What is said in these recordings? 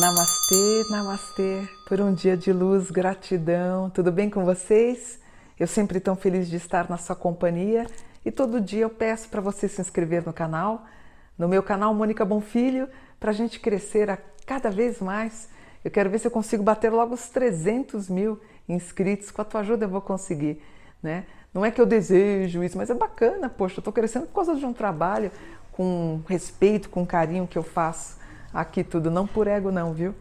Namastê, namastê, por um dia de luz, gratidão, tudo bem com vocês? Eu sempre tão feliz de estar na sua companhia e todo dia eu peço para você se inscrever no canal, no meu canal Mônica Bonfilho, para a gente crescer a cada vez mais. Eu quero ver se eu consigo bater logo os 300 mil inscritos, com a tua ajuda eu vou conseguir, né? Não é que eu desejo isso, mas é bacana, poxa, eu estou crescendo por causa de um trabalho com respeito, com carinho que eu faço aqui tudo, não por ego não, viu?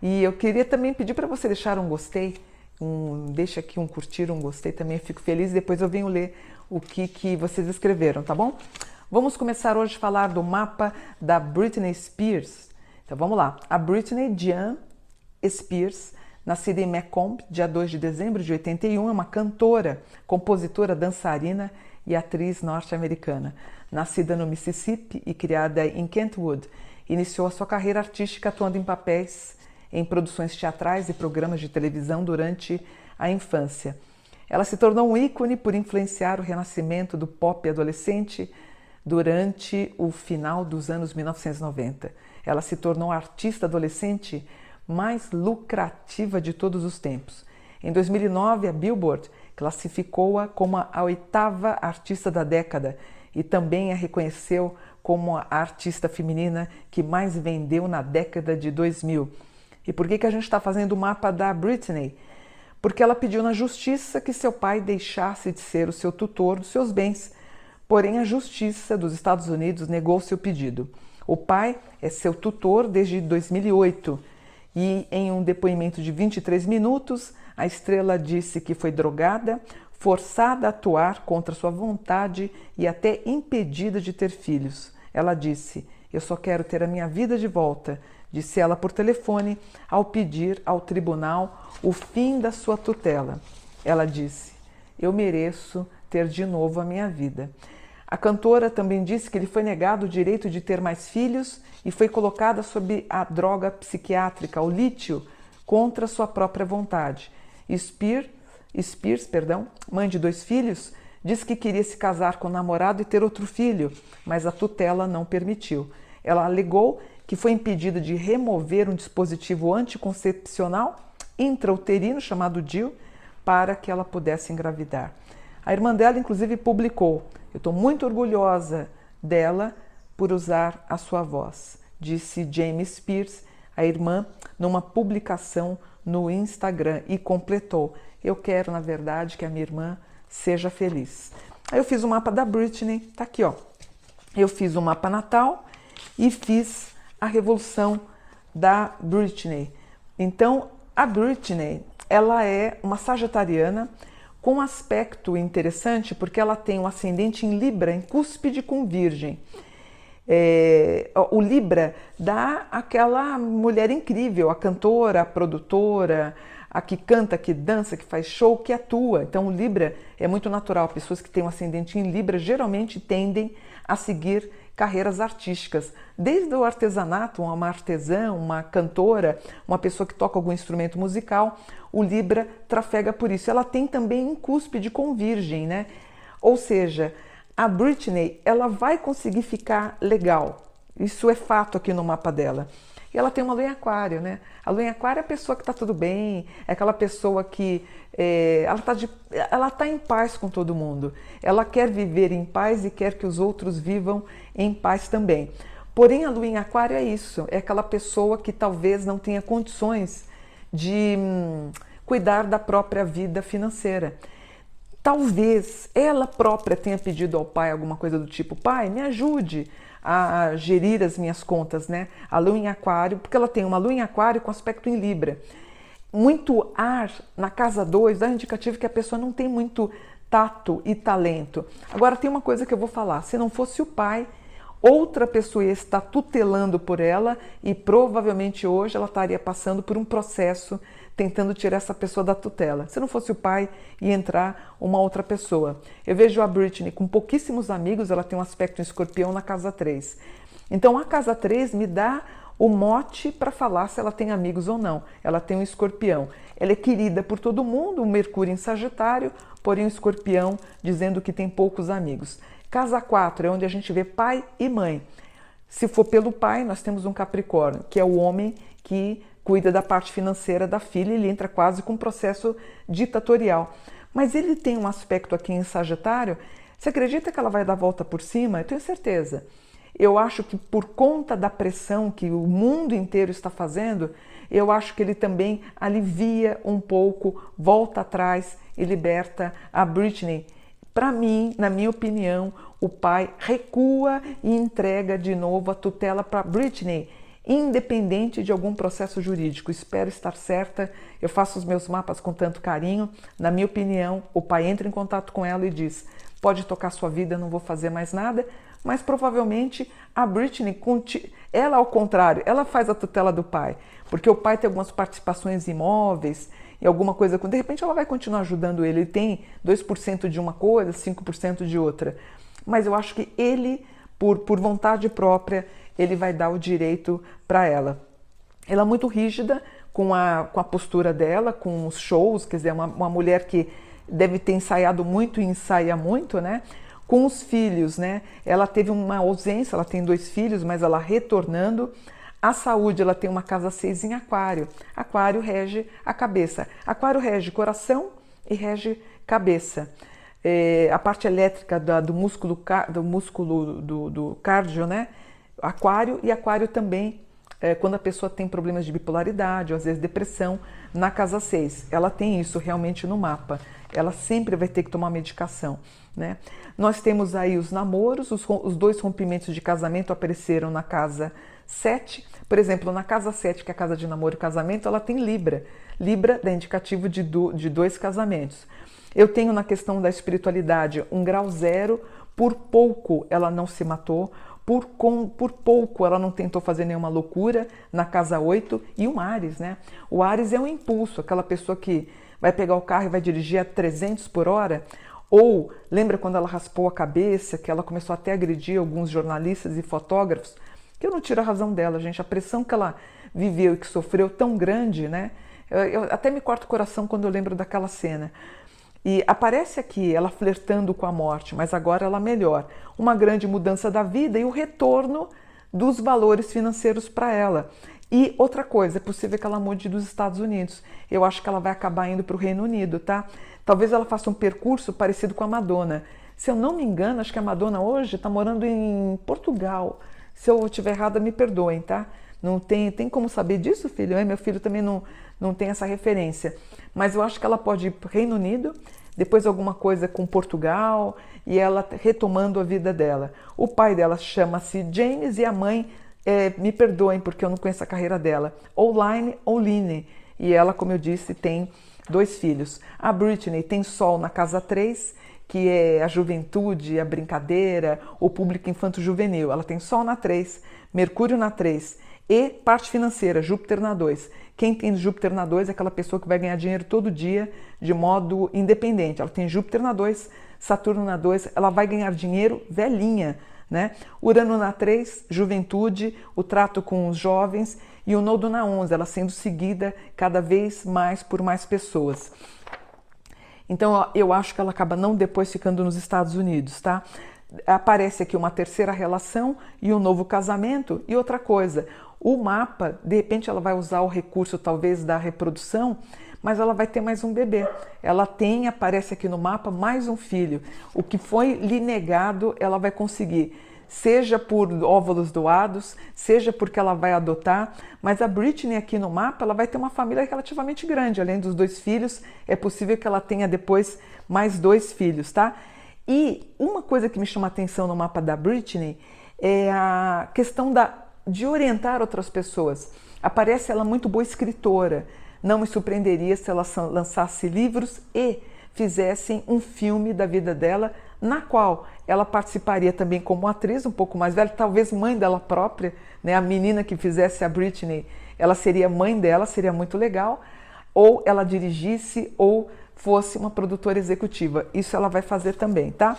E eu queria também pedir para você deixar um gostei, um, deixa aqui um curtir, um gostei também, eu fico feliz e depois eu venho ler o que, que vocês escreveram, tá bom? Vamos começar hoje a falar do mapa da Britney Spears. Então vamos lá. A Britney Jean Spears, nascida em Macomb, dia 2 de dezembro de 81, é uma cantora, compositora, dançarina e atriz norte-americana. Nascida no Mississippi e criada em Kentwood, Iniciou a sua carreira artística atuando em papéis em produções teatrais e programas de televisão durante a infância. Ela se tornou um ícone por influenciar o renascimento do pop adolescente durante o final dos anos 1990. Ela se tornou artista adolescente mais lucrativa de todos os tempos. Em 2009, a Billboard classificou-a como a oitava artista da década e também a reconheceu como a artista feminina que mais vendeu na década de 2000. E por que, que a gente está fazendo o mapa da Britney? Porque ela pediu na justiça que seu pai deixasse de ser o seu tutor dos seus bens. Porém, a justiça dos Estados Unidos negou seu pedido. O pai é seu tutor desde 2008 e, em um depoimento de 23 minutos, a estrela disse que foi drogada, forçada a atuar contra sua vontade e até impedida de ter filhos. Ela disse: Eu só quero ter a minha vida de volta, disse ela por telefone ao pedir ao tribunal o fim da sua tutela. Ela disse: Eu mereço ter de novo a minha vida. A cantora também disse que lhe foi negado o direito de ter mais filhos e foi colocada sob a droga psiquiátrica, o lítio, contra sua própria vontade. Spears, Spears perdão, mãe de dois filhos, Disse que queria se casar com o namorado e ter outro filho, mas a tutela não permitiu. Ela alegou que foi impedida de remover um dispositivo anticoncepcional intrauterino chamado DIL para que ela pudesse engravidar. A irmã dela, inclusive, publicou: Eu estou muito orgulhosa dela por usar a sua voz, disse James Spears, a irmã, numa publicação no Instagram e completou: Eu quero, na verdade, que a minha irmã seja feliz. Aí eu fiz o mapa da Britney, tá aqui, ó. Eu fiz o mapa natal e fiz a revolução da Britney. Então, a Britney, ela é uma sagitariana com um aspecto interessante porque ela tem um ascendente em Libra, em cúspide com Virgem. É, o Libra dá aquela mulher incrível, a cantora, a produtora, a que canta, que dança, que faz show, que atua. Então, o Libra é muito natural. Pessoas que têm um ascendente em Libra geralmente tendem a seguir carreiras artísticas, desde o artesanato, uma artesã, uma cantora, uma pessoa que toca algum instrumento musical, o Libra trafega por isso. Ela tem também um cúspide com Virgem, né? Ou seja, a Britney, ela vai conseguir ficar legal. Isso é fato aqui no mapa dela. E ela tem uma lua em aquário, né? A lua em aquário é a pessoa que está tudo bem, é aquela pessoa que é, ela está tá em paz com todo mundo. Ela quer viver em paz e quer que os outros vivam em paz também. Porém, a lua em aquário é isso, é aquela pessoa que talvez não tenha condições de hum, cuidar da própria vida financeira. Talvez ela própria tenha pedido ao pai alguma coisa do tipo: pai, me ajude a gerir as minhas contas, né? A lua em aquário, porque ela tem uma lua em aquário com aspecto em libra. Muito ar na casa 2 dá indicativo que a pessoa não tem muito tato e talento. Agora tem uma coisa que eu vou falar, se não fosse o pai, outra pessoa está tutelando por ela e provavelmente hoje ela estaria passando por um processo tentando tirar essa pessoa da tutela. Se não fosse o pai, ia entrar uma outra pessoa. Eu vejo a Britney com pouquíssimos amigos, ela tem um aspecto escorpião na casa 3. Então a casa 3 me dá o mote para falar se ela tem amigos ou não. Ela tem um escorpião. Ela é querida por todo mundo, um Mercúrio em Sagitário, porém um escorpião dizendo que tem poucos amigos. Casa 4 é onde a gente vê pai e mãe. Se for pelo pai, nós temos um Capricórnio, que é o homem que cuida da parte financeira da filha, ele entra quase com um processo ditatorial. Mas ele tem um aspecto aqui em Sagitário. Você acredita que ela vai dar volta por cima? Eu tenho certeza. Eu acho que por conta da pressão que o mundo inteiro está fazendo, eu acho que ele também alivia um pouco, volta atrás e liberta a Britney. Para mim, na minha opinião, o pai recua e entrega de novo a tutela para Britney, independente de algum processo jurídico. Espero estar certa. Eu faço os meus mapas com tanto carinho. Na minha opinião, o pai entra em contato com ela e diz: pode tocar sua vida, não vou fazer mais nada. Mas provavelmente a Britney, ela ao contrário, ela faz a tutela do pai, porque o pai tem algumas participações imóveis e alguma coisa, de repente ela vai continuar ajudando ele. Ele tem 2% de uma coisa, 5% de outra. Mas eu acho que ele, por, por vontade própria, ele vai dar o direito para ela. Ela é muito rígida com a, com a postura dela, com os shows, quer dizer, uma, uma mulher que deve ter ensaiado muito e ensaia muito, né? Com os filhos, né? Ela teve uma ausência, ela tem dois filhos, mas ela retornando. A saúde, ela tem uma casa 6 em aquário. Aquário rege a cabeça. Aquário rege coração e rege cabeça. É, a parte elétrica da, do músculo, do, músculo do, do cardio, né? Aquário e aquário também é, quando a pessoa tem problemas de bipolaridade ou às vezes depressão, na casa 6. Ela tem isso realmente no mapa. Ela sempre vai ter que tomar medicação. Né? Nós temos aí os namoros, os, os dois rompimentos de casamento apareceram na casa 7. Por exemplo, na casa 7, que é a casa de namoro e casamento, ela tem Libra. Libra é indicativo de, do, de dois casamentos. Eu tenho na questão da espiritualidade um grau zero, por pouco ela não se matou, por, com, por pouco ela não tentou fazer nenhuma loucura na casa 8 e um Ares, né? O Ares é um impulso, aquela pessoa que vai pegar o carro e vai dirigir a 300 por hora. Ou lembra quando ela raspou a cabeça, que ela começou até a agredir alguns jornalistas e fotógrafos? Que eu não tiro a razão dela, gente. A pressão que ela viveu e que sofreu tão grande, né? Eu, eu até me corto o coração quando eu lembro daquela cena. E aparece aqui ela flertando com a morte, mas agora ela melhor. Uma grande mudança da vida e o retorno dos valores financeiros para ela. E outra coisa, é possível que ela mude dos Estados Unidos. Eu acho que ela vai acabar indo para o Reino Unido, tá? Talvez ela faça um percurso parecido com a Madonna. Se eu não me engano, acho que a Madonna hoje está morando em Portugal. Se eu estiver errada, me perdoem, tá? Não tem, tem como saber disso, filho? É, meu filho também não, não tem essa referência. Mas eu acho que ela pode ir para o Reino Unido, depois alguma coisa com Portugal e ela retomando a vida dela. O pai dela chama-se James e a mãe, é, me perdoem porque eu não conheço a carreira dela, Online ou Line. E ela, como eu disse, tem dois filhos. A Britney tem Sol na casa 3, que é a juventude, a brincadeira, o público infanto-juvenil. Ela tem Sol na 3, Mercúrio na 3 e parte financeira, Júpiter na 2. Quem tem Júpiter na 2 é aquela pessoa que vai ganhar dinheiro todo dia de modo independente. Ela tem Júpiter na 2, Saturno na 2, ela vai ganhar dinheiro velhinha, né? Urano na 3, juventude, o trato com os jovens e o nodo na 11, ela sendo seguida cada vez mais por mais pessoas. Então eu acho que ela acaba não depois ficando nos Estados Unidos, tá? Aparece aqui uma terceira relação e um novo casamento e outra coisa. O mapa, de repente, ela vai usar o recurso talvez da reprodução, mas ela vai ter mais um bebê. Ela tem, aparece aqui no mapa, mais um filho. O que foi lhe negado, ela vai conseguir. Seja por óvulos doados, seja porque ela vai adotar, mas a Britney aqui no mapa, ela vai ter uma família relativamente grande, além dos dois filhos, é possível que ela tenha depois mais dois filhos, tá? E uma coisa que me chama atenção no mapa da Britney é a questão da de orientar outras pessoas. Aparece ela muito boa escritora. Não me surpreenderia se ela lançasse livros e fizessem um filme da vida dela, na qual ela participaria também como atriz, um pouco mais velha, talvez mãe dela própria, né? A menina que fizesse a Britney, ela seria mãe dela, seria muito legal. Ou ela dirigisse ou fosse uma produtora executiva. Isso ela vai fazer também, tá?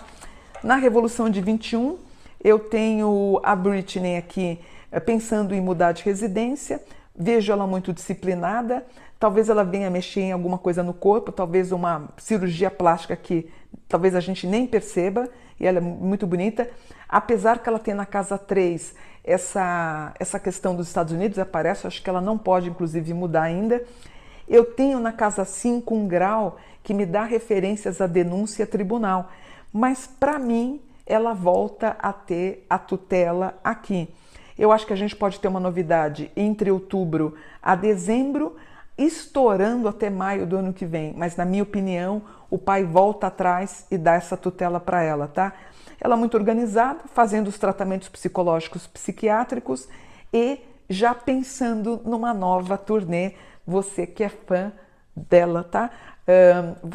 Na Revolução de 21, eu tenho a Britney aqui eh, pensando em mudar de residência, vejo ela muito disciplinada, talvez ela venha mexer em alguma coisa no corpo, talvez uma cirurgia plástica que talvez a gente nem perceba, e ela é muito bonita. Apesar que ela tem na casa 3 essa, essa questão dos Estados Unidos, aparece, acho que ela não pode inclusive mudar ainda. Eu tenho na casa 5 um grau que me dá referências à denúncia tribunal, mas para mim ela volta a ter a tutela aqui. Eu acho que a gente pode ter uma novidade entre outubro a dezembro, estourando até maio do ano que vem, mas na minha opinião, o pai volta atrás e dá essa tutela para ela, tá? Ela é muito organizada, fazendo os tratamentos psicológicos psiquiátricos e já pensando numa nova turnê, você que é fã dela, tá?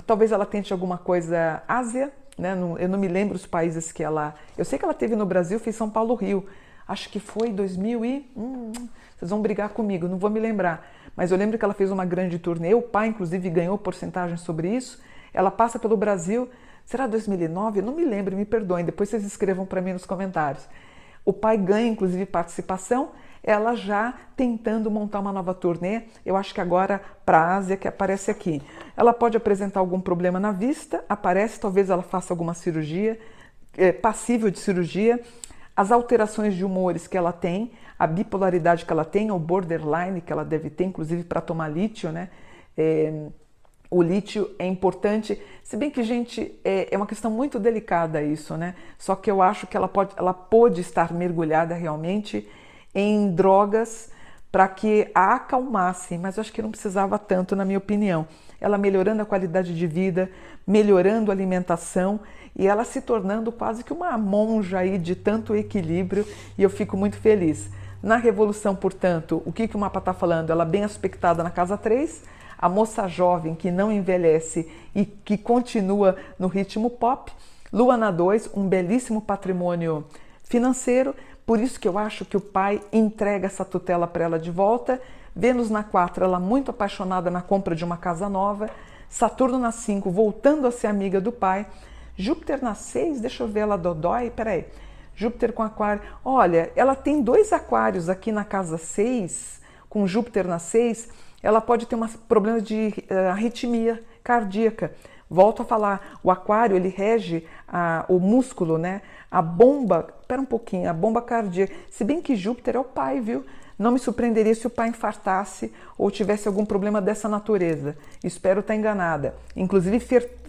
Talvez ela tente alguma coisa Ásia, né? Eu não me lembro os países que ela. Eu sei que ela teve no Brasil, fez São Paulo Rio. Acho que foi 2000 e. Hum, vocês vão brigar comigo, não vou me lembrar. Mas eu lembro que ela fez uma grande turnê. O pai, inclusive, ganhou porcentagem sobre isso. Ela passa pelo Brasil. Será 2009? Eu não me lembro, me perdoem. Depois vocês escrevam para mim nos comentários. O pai ganha, inclusive, participação ela já tentando montar uma nova turnê, eu acho que agora para a Ásia que aparece aqui. Ela pode apresentar algum problema na vista, aparece, talvez ela faça alguma cirurgia, é, passível de cirurgia. As alterações de humores que ela tem, a bipolaridade que ela tem, o borderline que ela deve ter, inclusive para tomar lítio, né? É, o lítio é importante, se bem que, gente, é, é, uma questão muito delicada isso, né? Só que eu acho que ela pode, ela pode estar mergulhada realmente em drogas para que a acalmasse, mas eu acho que não precisava tanto, na minha opinião. Ela melhorando a qualidade de vida, melhorando a alimentação e ela se tornando quase que uma monja aí de tanto equilíbrio e eu fico muito feliz. Na Revolução, portanto, o que, que o mapa está falando? Ela bem aspectada na casa 3, a moça jovem que não envelhece e que continua no ritmo pop. Lua na 2, um belíssimo patrimônio financeiro, por isso que eu acho que o pai entrega essa tutela para ela de volta. Vênus na 4, ela muito apaixonada na compra de uma casa nova. Saturno na 5, voltando a ser amiga do pai. Júpiter na 6, deixa eu ver ela dodói, peraí. Júpiter com aquário. Olha, ela tem dois aquários aqui na casa 6, com Júpiter na 6. Ela pode ter um problema de uh, arritmia cardíaca. Volto a falar, o aquário ele rege a, o músculo, né? A bomba, espera um pouquinho, a bomba cardíaca. Se bem que Júpiter é o pai, viu? Não me surpreenderia se o pai infartasse ou tivesse algum problema dessa natureza. Espero estar enganada. Inclusive,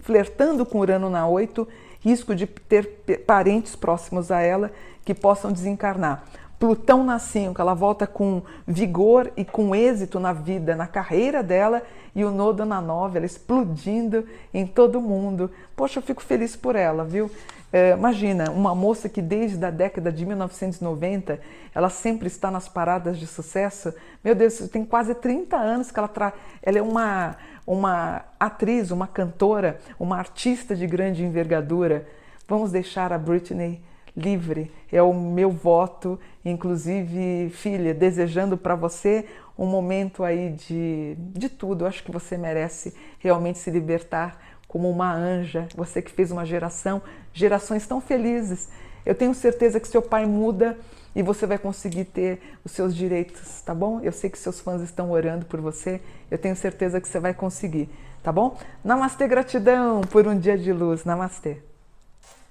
flertando com Urano na 8, risco de ter parentes próximos a ela que possam desencarnar. Plutão na 5, ela volta com vigor e com êxito na vida, na carreira dela, e o Nodo na 9, ela explodindo em todo mundo. Poxa, eu fico feliz por ela, viu? É, imagina, uma moça que desde a década de 1990, ela sempre está nas paradas de sucesso. Meu Deus, tem quase 30 anos que ela traz. Ela é uma, uma atriz, uma cantora, uma artista de grande envergadura. Vamos deixar a Britney livre. É o meu voto, inclusive, filha, desejando para você um momento aí de, de tudo. Eu acho que você merece realmente se libertar como uma anja. Você que fez uma geração, gerações tão felizes. Eu tenho certeza que seu pai muda e você vai conseguir ter os seus direitos, tá bom? Eu sei que seus fãs estão orando por você. Eu tenho certeza que você vai conseguir, tá bom? Namastê, gratidão por um dia de luz. Namastê.